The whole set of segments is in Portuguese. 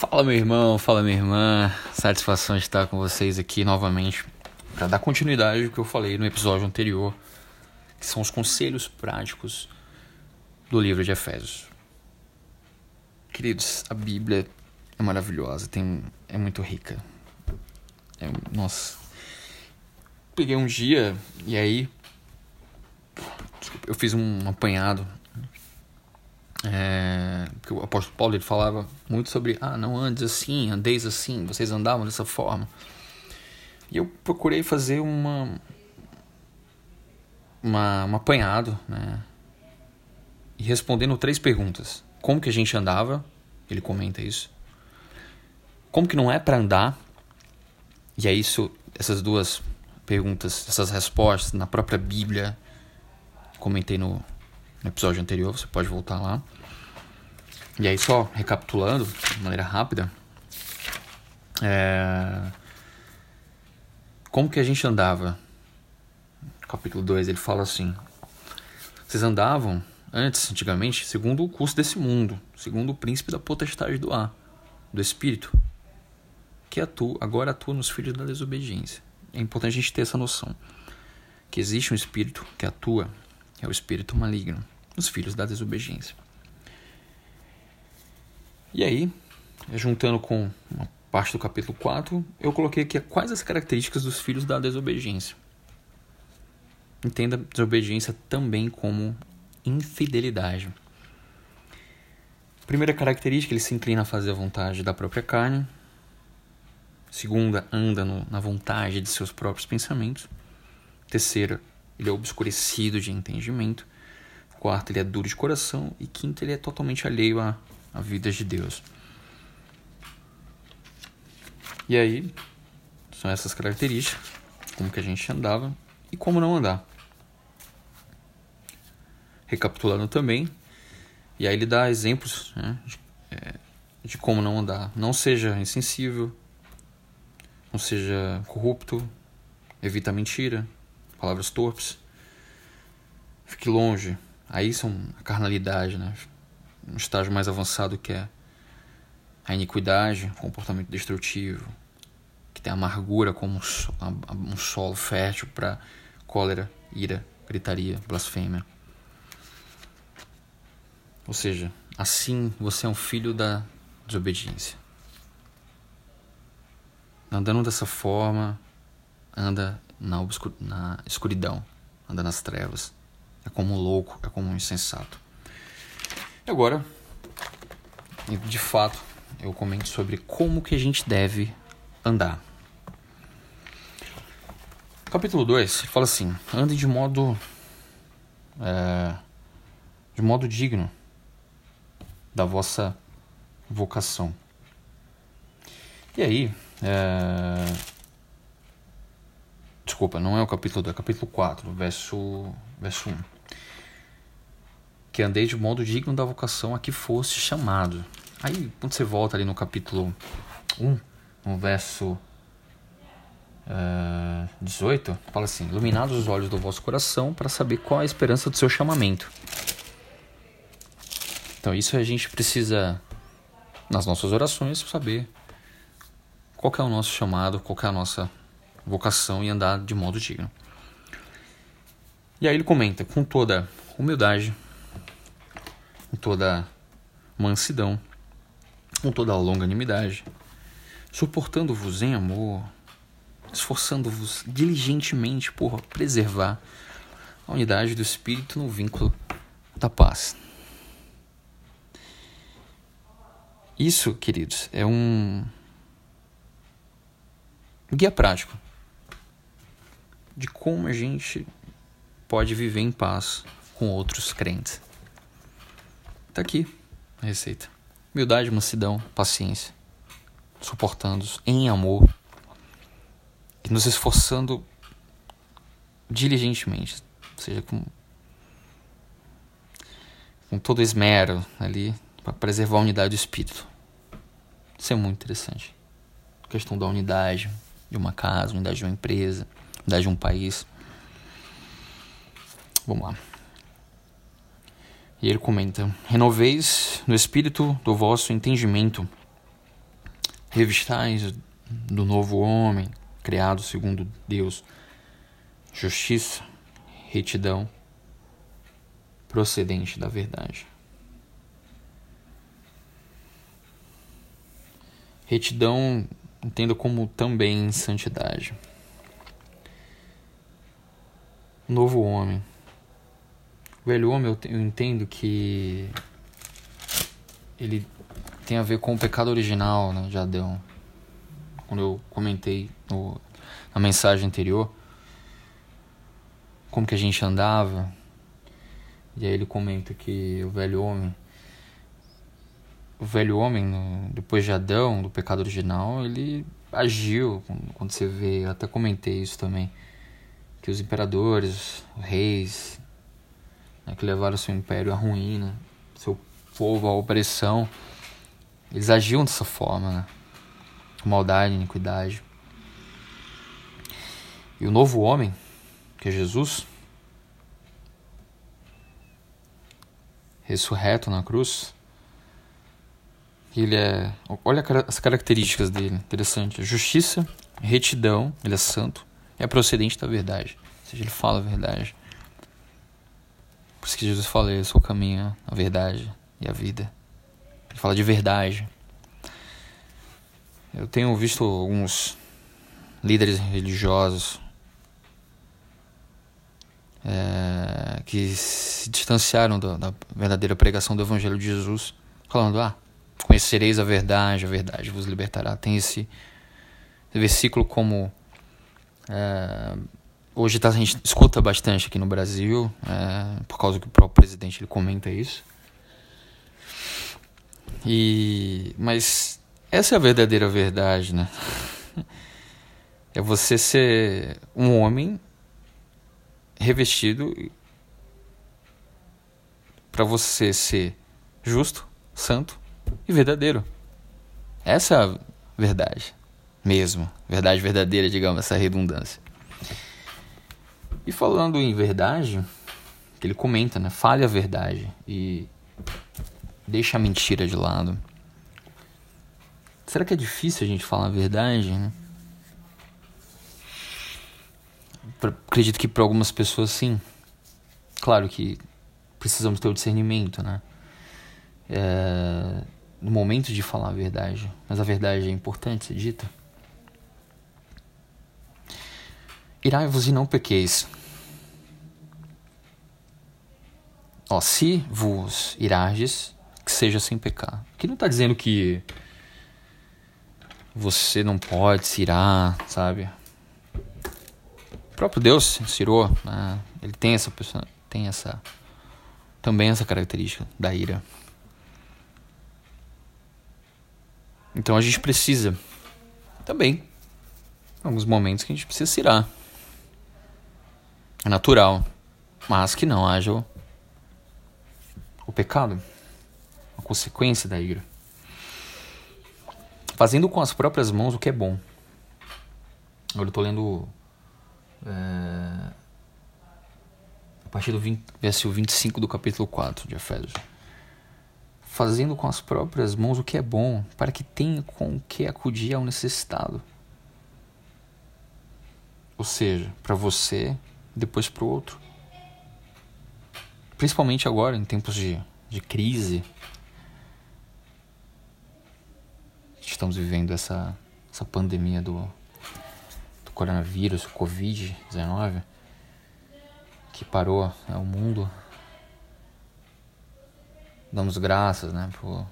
Fala meu irmão, fala minha irmã, satisfação de estar com vocês aqui novamente para dar continuidade ao que eu falei no episódio anterior, que são os conselhos práticos do livro de Efésios. Queridos, a Bíblia é maravilhosa, tem, é muito rica. É, nossa, peguei um dia e aí desculpa, eu fiz um apanhado é, que o apóstolo Paulo ele falava muito sobre ah não andes assim andeis assim vocês andavam dessa forma. E eu procurei fazer uma uma um apanhado né e respondendo três perguntas. Como que a gente andava? Ele comenta isso. Como que não é para andar? E é isso essas duas perguntas essas respostas na própria Bíblia comentei no no episódio anterior, você pode voltar lá. E aí, só recapitulando de maneira rápida, é... como que a gente andava? Capítulo 2 ele fala assim: Vocês andavam antes, antigamente, segundo o curso desse mundo, segundo o príncipe da potestade do ar, do espírito, que atua, agora atua nos filhos da desobediência. É importante a gente ter essa noção que existe um espírito que atua é o espírito maligno, os filhos da desobediência. E aí, juntando com uma parte do capítulo 4, eu coloquei aqui quais as características dos filhos da desobediência. Entenda desobediência também como infidelidade. Primeira característica, ele se inclina a fazer a vontade da própria carne. Segunda, anda no, na vontade de seus próprios pensamentos. Terceira, ele é obscurecido de entendimento. Quarto, ele é duro de coração. E quinto, ele é totalmente alheio à, à vida de Deus. E aí, são essas características, como que a gente andava e como não andar. Recapitulando também, e aí ele dá exemplos né, de, é, de como não andar. Não seja insensível, não seja corrupto, evita mentira, palavras torpes. Fique longe. Aí são a carnalidade, né? Um estágio mais avançado que é a iniquidade, comportamento destrutivo, que tem amargura como um solo fértil para cólera, ira, gritaria, blasfêmia. Ou seja, assim você é um filho da desobediência. Andando dessa forma, anda na, na escuridão, anda nas trevas. É como um louco, é como um insensato. E agora, de fato, eu comento sobre como que a gente deve andar. Capítulo 2 fala assim: ande de modo é, de modo digno da vossa vocação. E aí, é, Desculpa, não é o capítulo 2, é o capítulo 4, verso, verso 1. Que andei de modo digno da vocação a que fosse chamado. Aí, quando você volta ali no capítulo 1, no verso uh, 18, fala assim: Iluminados os olhos do vosso coração para saber qual a esperança do seu chamamento. Então, isso a gente precisa, nas nossas orações, saber qual é o nosso chamado, qual é a nossa vocação e andar de modo digno. E aí ele comenta com toda humildade, com toda mansidão, com toda longanimidade, suportando-vos em amor, esforçando-vos diligentemente por preservar a unidade do espírito no vínculo da paz. Isso, queridos, é um guia prático de como a gente pode viver em paz com outros crentes. Tá aqui a receita. Humildade, mansidão, paciência, suportando-os em amor e nos esforçando diligentemente, ou seja, com, com todo esmero ali para preservar a unidade do espírito. Isso é muito interessante. Questão da unidade de uma casa, unidade de uma empresa, de um país. Vamos lá. E ele comenta: Renoveis no espírito do vosso entendimento, revistais do novo homem, criado segundo Deus, justiça, retidão, procedente da verdade. Retidão entenda como também santidade. Novo homem. O velho homem eu entendo que ele tem a ver com o pecado original né, de Adão. Quando eu comentei no, na mensagem anterior como que a gente andava. E aí ele comenta que o velho homem o velho homem, depois de Adão, do pecado original, ele agiu, quando você vê, eu até comentei isso também, que os imperadores, os reis, né, que levaram seu império à ruína, seu povo à opressão, eles agiam dessa forma, né? Maldade, iniquidade. E o novo homem, que é Jesus, ressurreto na cruz, ele é. Olha as características dele, interessante. Justiça, retidão, ele é santo, é procedente da verdade. Ou seja, ele fala a verdade. Por isso que Jesus fala: Eu sou o caminho, a verdade e a vida. Ele fala de verdade. Eu tenho visto alguns líderes religiosos é, que se distanciaram da, da verdadeira pregação do Evangelho de Jesus, falando: Ah Conhecereis a verdade, a verdade vos libertará. Tem esse, versículo como. É, hoje tá, a gente escuta bastante aqui no Brasil, é, por causa que o próprio presidente ele comenta isso. E, mas essa é a verdadeira verdade, né? É você ser um homem revestido para você ser justo, santo, e verdadeiro. Essa é a verdade mesmo. Verdade verdadeira, digamos, essa redundância. E falando em verdade, que ele comenta, né? Fale a verdade e deixa a mentira de lado. Será que é difícil a gente falar a verdade? Né? Acredito que para algumas pessoas sim. Claro que precisamos ter o discernimento, né? É no momento de falar a verdade, mas a verdade é importante ser dita. Irai-vos e não pequeis. Ó, se vos irardes, que seja sem pecar. Aqui não está dizendo que você não pode se irar, sabe? O próprio Deus se irou, né? ele tem essa pessoa, tem essa também essa característica da ira. Então a gente precisa também, alguns momentos que a gente precisa se irar. É natural, mas que não haja o, o pecado, a consequência da ira. Fazendo com as próprias mãos o que é bom. Agora eu estou lendo é, a partir do 20, versículo 25 do capítulo 4 de Efésios fazendo com as próprias mãos o que é bom, para que tenha com o que acudir ao necessitado. Ou seja, para você, depois para o outro. Principalmente agora, em tempos de, de crise. Estamos vivendo essa, essa pandemia do, do coronavírus, Covid-19, que parou né, o mundo damos graças, né, por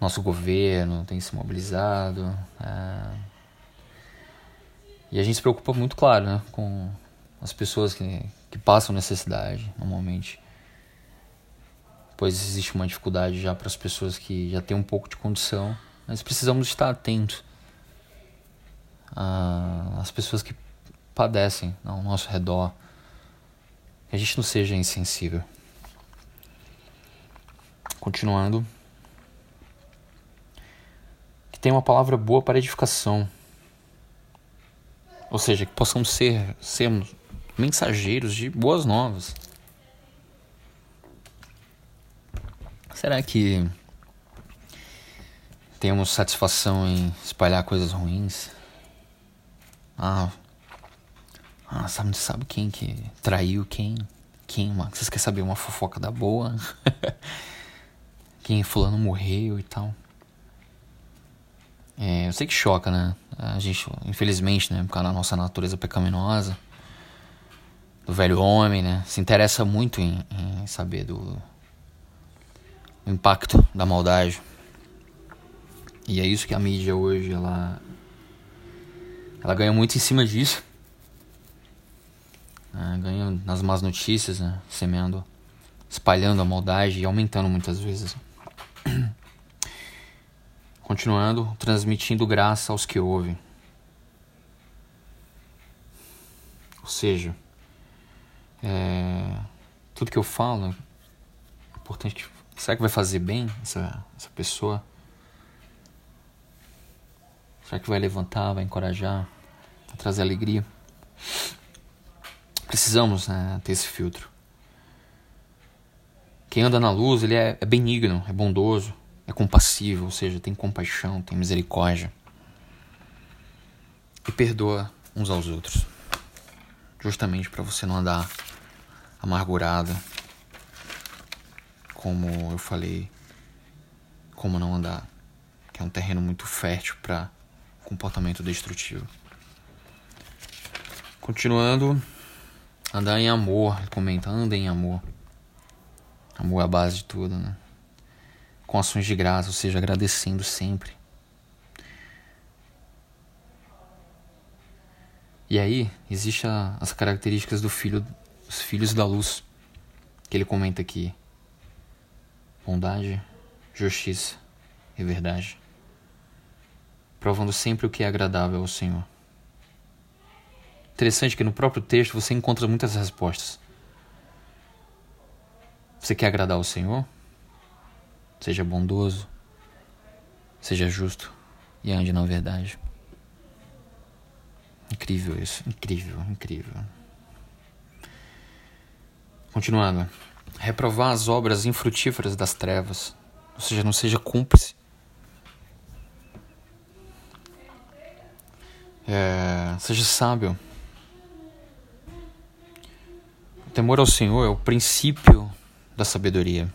nosso governo tem se mobilizado. É... E a gente se preocupa muito, claro, né, com as pessoas que, que passam necessidade, normalmente. Pois existe uma dificuldade já para as pessoas que já têm um pouco de condição, mas precisamos estar atentos às pessoas que padecem ao nosso redor, que a gente não seja insensível. Continuando. Que tenha uma palavra boa para edificação. Ou seja, que possamos ser sermos mensageiros de boas novas. Será que temos satisfação em espalhar coisas ruins. Ah, ah sabe, sabe quem que traiu quem? Quem, mano? Vocês querem saber uma fofoca da boa? quem fulano morreu e tal. É, eu sei que choca, né? A gente, infelizmente, né? Por causa da nossa natureza pecaminosa, do velho homem, né? Se interessa muito em, em saber do, do impacto da maldade. E é isso que a mídia hoje, ela, ela ganha muito em cima disso. É, ganha nas más notícias, né? Semeando, espalhando a maldade e aumentando muitas vezes. Continuando, transmitindo graça aos que ouvem. Ou seja, é, tudo que eu falo é importante. Será que vai fazer bem essa, essa pessoa? Será que vai levantar, vai encorajar, vai trazer alegria? Precisamos né, ter esse filtro. Quem anda na luz, ele é, é benigno, é bondoso, é compassivo, ou seja, tem compaixão, tem misericórdia. E perdoa uns aos outros. Justamente para você não andar amargurada. Como eu falei, como não andar, que é um terreno muito fértil para comportamento destrutivo. Continuando, andar em amor, comenta, anda em amor. Amor é a base de tudo, né? Com ações de graça, ou seja, agradecendo sempre. E aí, existem as características do filho, os filhos da luz, que ele comenta aqui: bondade, justiça e verdade provando sempre o que é agradável ao Senhor. Interessante que no próprio texto você encontra muitas respostas. Você quer agradar ao Senhor? Seja bondoso, seja justo e ande na verdade. Incrível isso, incrível, incrível. Continuando. Reprovar as obras infrutíferas das trevas, ou seja, não seja cúmplice É, seja sábio. O temor ao Senhor é o princípio da sabedoria.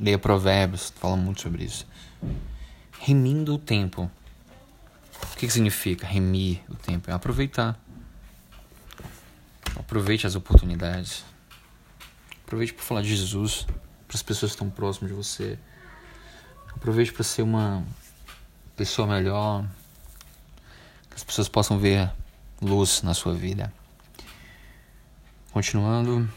Leia Provérbios, fala muito sobre isso. Remindo o tempo. O que, que significa remir o tempo? É aproveitar. Aproveite as oportunidades. Aproveite para falar de Jesus para as pessoas que estão próximas de você. Aproveite para ser uma pessoa melhor, que as pessoas possam ver luz na sua vida. Continuando,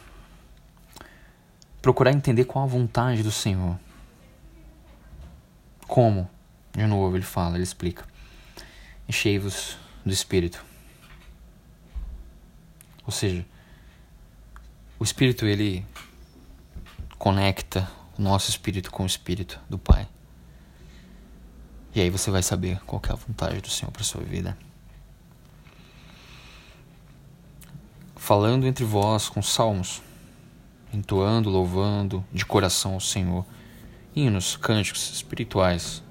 procurar entender qual a vontade do Senhor. Como? De novo, ele fala, ele explica. Enchei-vos do Espírito. Ou seja, o Espírito ele conecta o nosso espírito com o espírito do Pai. E aí você vai saber qual é a vontade do Senhor para sua vida. Falando entre vós com salmos, entoando, louvando de coração ao Senhor, hinos, cânticos espirituais,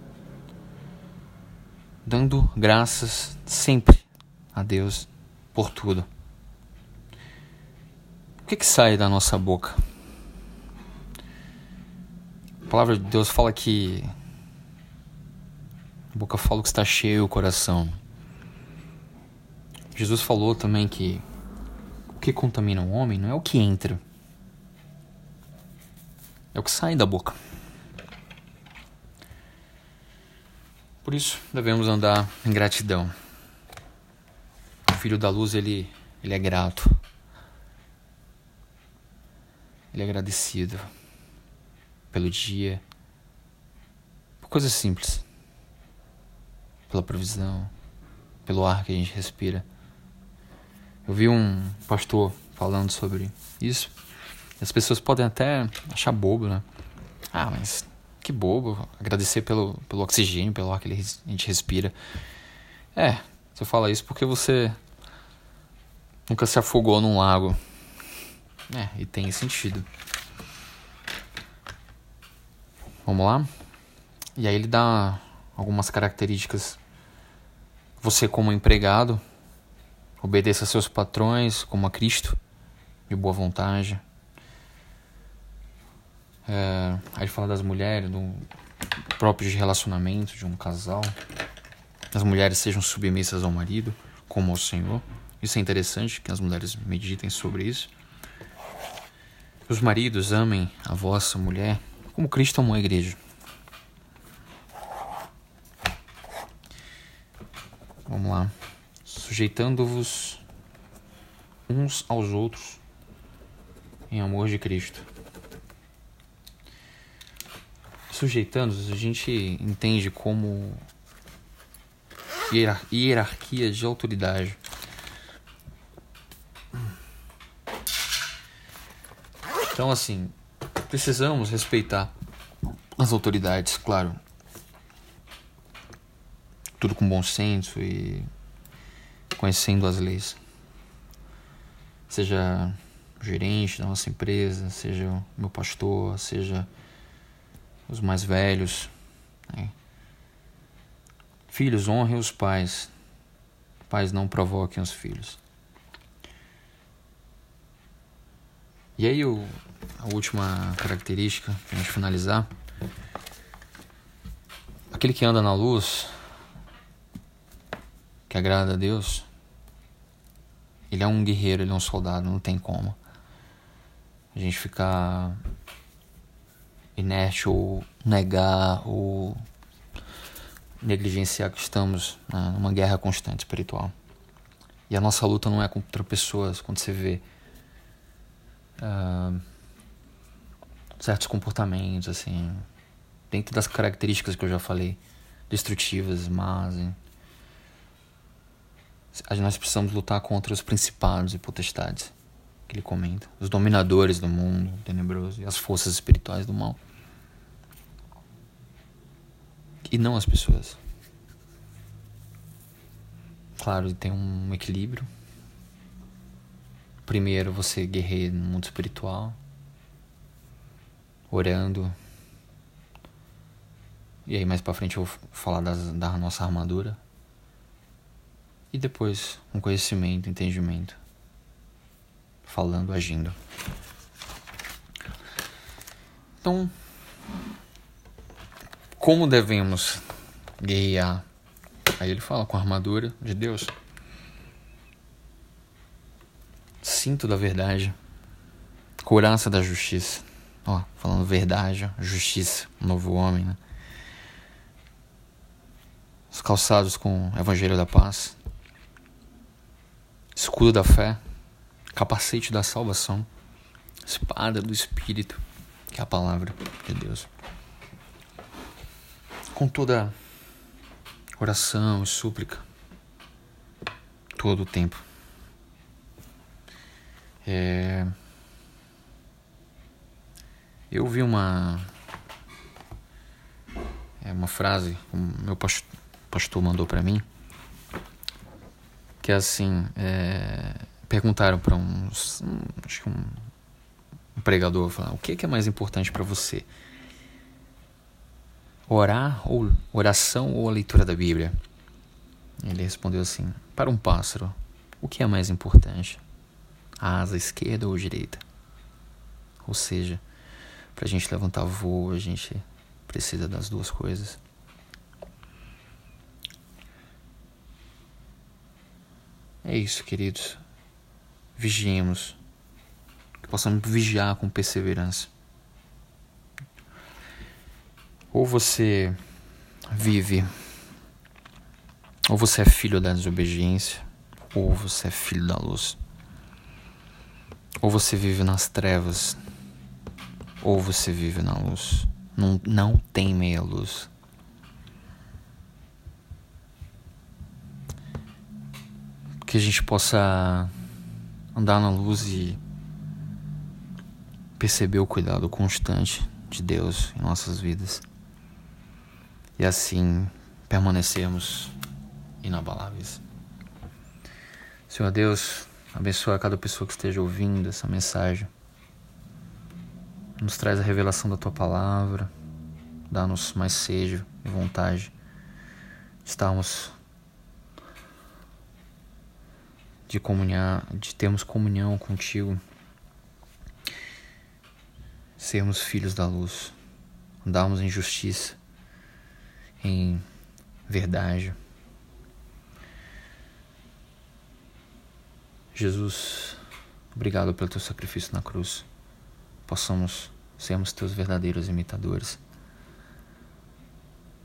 dando graças sempre a Deus por tudo. O que, que sai da nossa boca? A palavra de Deus fala que a boca fala que está cheio o coração. Jesus falou também que o que contamina o homem não é o que entra, é o que sai da boca. Por isso devemos andar em gratidão. O filho da luz ele, ele é grato. Ele é agradecido pelo dia, por coisas simples pela provisão, pelo ar que a gente respira. Eu vi um pastor falando sobre isso. As pessoas podem até achar bobo, né? Ah, mas que bobo. Agradecer pelo, pelo oxigênio, pelo ar que a gente respira. É, você fala isso porque você nunca se afogou num lago. É, e tem sentido. Vamos lá? E aí ele dá algumas características. Você como empregado, obedeça a seus patrões como a Cristo, de boa vontade. É, aí ele fala das mulheres, do próprio relacionamento de um casal. As mulheres sejam submissas ao marido, como ao Senhor. Isso é interessante, que as mulheres meditem sobre isso. Os maridos amem a vossa mulher como Cristo amou a igreja. Vamos lá. Sujeitando-vos uns aos outros em amor de Cristo. Sujeitando-os, a gente entende como hierarquia de autoridade. Então, assim, precisamos respeitar as autoridades, claro. Tudo com bom senso e conhecendo as leis. Seja o gerente da nossa empresa, seja o meu pastor, seja os mais velhos. Né? Filhos, honrem os pais. Pais não provoquem os filhos. E aí o, a última característica, para a gente finalizar. Aquele que anda na luz, que agrada a Deus, ele é um guerreiro, ele é um soldado, não tem como. A gente ficar inerte ou negar ou negligenciar que estamos né, numa guerra constante espiritual. E a nossa luta não é contra pessoas, quando você vê uh, certos comportamentos, assim, dentro das características que eu já falei, destrutivas, más. Hein? Nós precisamos lutar contra os principados e potestades que ele comenta, os dominadores do mundo tenebroso e as forças espirituais do mal. E não as pessoas. Claro, tem um equilíbrio Primeiro você guerreia no mundo espiritual, orando. E aí mais para frente eu vou falar das, da nossa armadura. E depois um conhecimento, entendimento. Falando, agindo. Então, como devemos guerrear? Aí ele fala com a armadura de Deus. cinto da verdade, couraça da justiça. Ó, falando verdade, justiça, novo homem, né? Os calçados com o evangelho da paz, escudo da fé, capacete da salvação, espada do espírito, que é a palavra de Deus. Com toda oração e súplica, todo o tempo é... Eu vi uma é uma frase que meu pastor mandou para mim que é assim é... perguntaram para um, acho que um, pregador falar, o que, que é mais importante para você orar ou oração ou a leitura da Bíblia ele respondeu assim para um pássaro o que é mais importante a asa esquerda ou direita. Ou seja, para a gente levantar voo, a gente precisa das duas coisas. É isso, queridos. Vigiemos. Que possamos vigiar com perseverança. Ou você vive, ou você é filho da desobediência, ou você é filho da luz. Ou você vive nas trevas, ou você vive na luz. Não, não tem meia luz. Que a gente possa andar na luz e perceber o cuidado constante de Deus em nossas vidas. E assim permanecermos inabaláveis. Senhor Deus, Abençoa cada pessoa que esteja ouvindo essa mensagem. Nos traz a revelação da tua palavra. dá-nos mais sede e vontade de estarmos de comunhar, de termos comunhão contigo, sermos filhos da luz, andarmos em justiça, em verdade. Jesus, obrigado pelo teu sacrifício na cruz. Possamos sermos teus verdadeiros imitadores.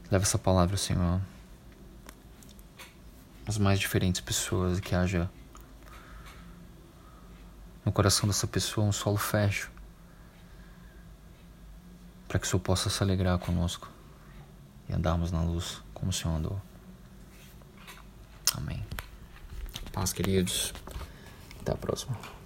Leva essa palavra, Senhor, às mais diferentes pessoas que haja no coração dessa pessoa um solo fecho para que o Senhor possa se alegrar conosco e andarmos na luz como o Senhor andou. Amém. Paz, queridos. Até a próxima.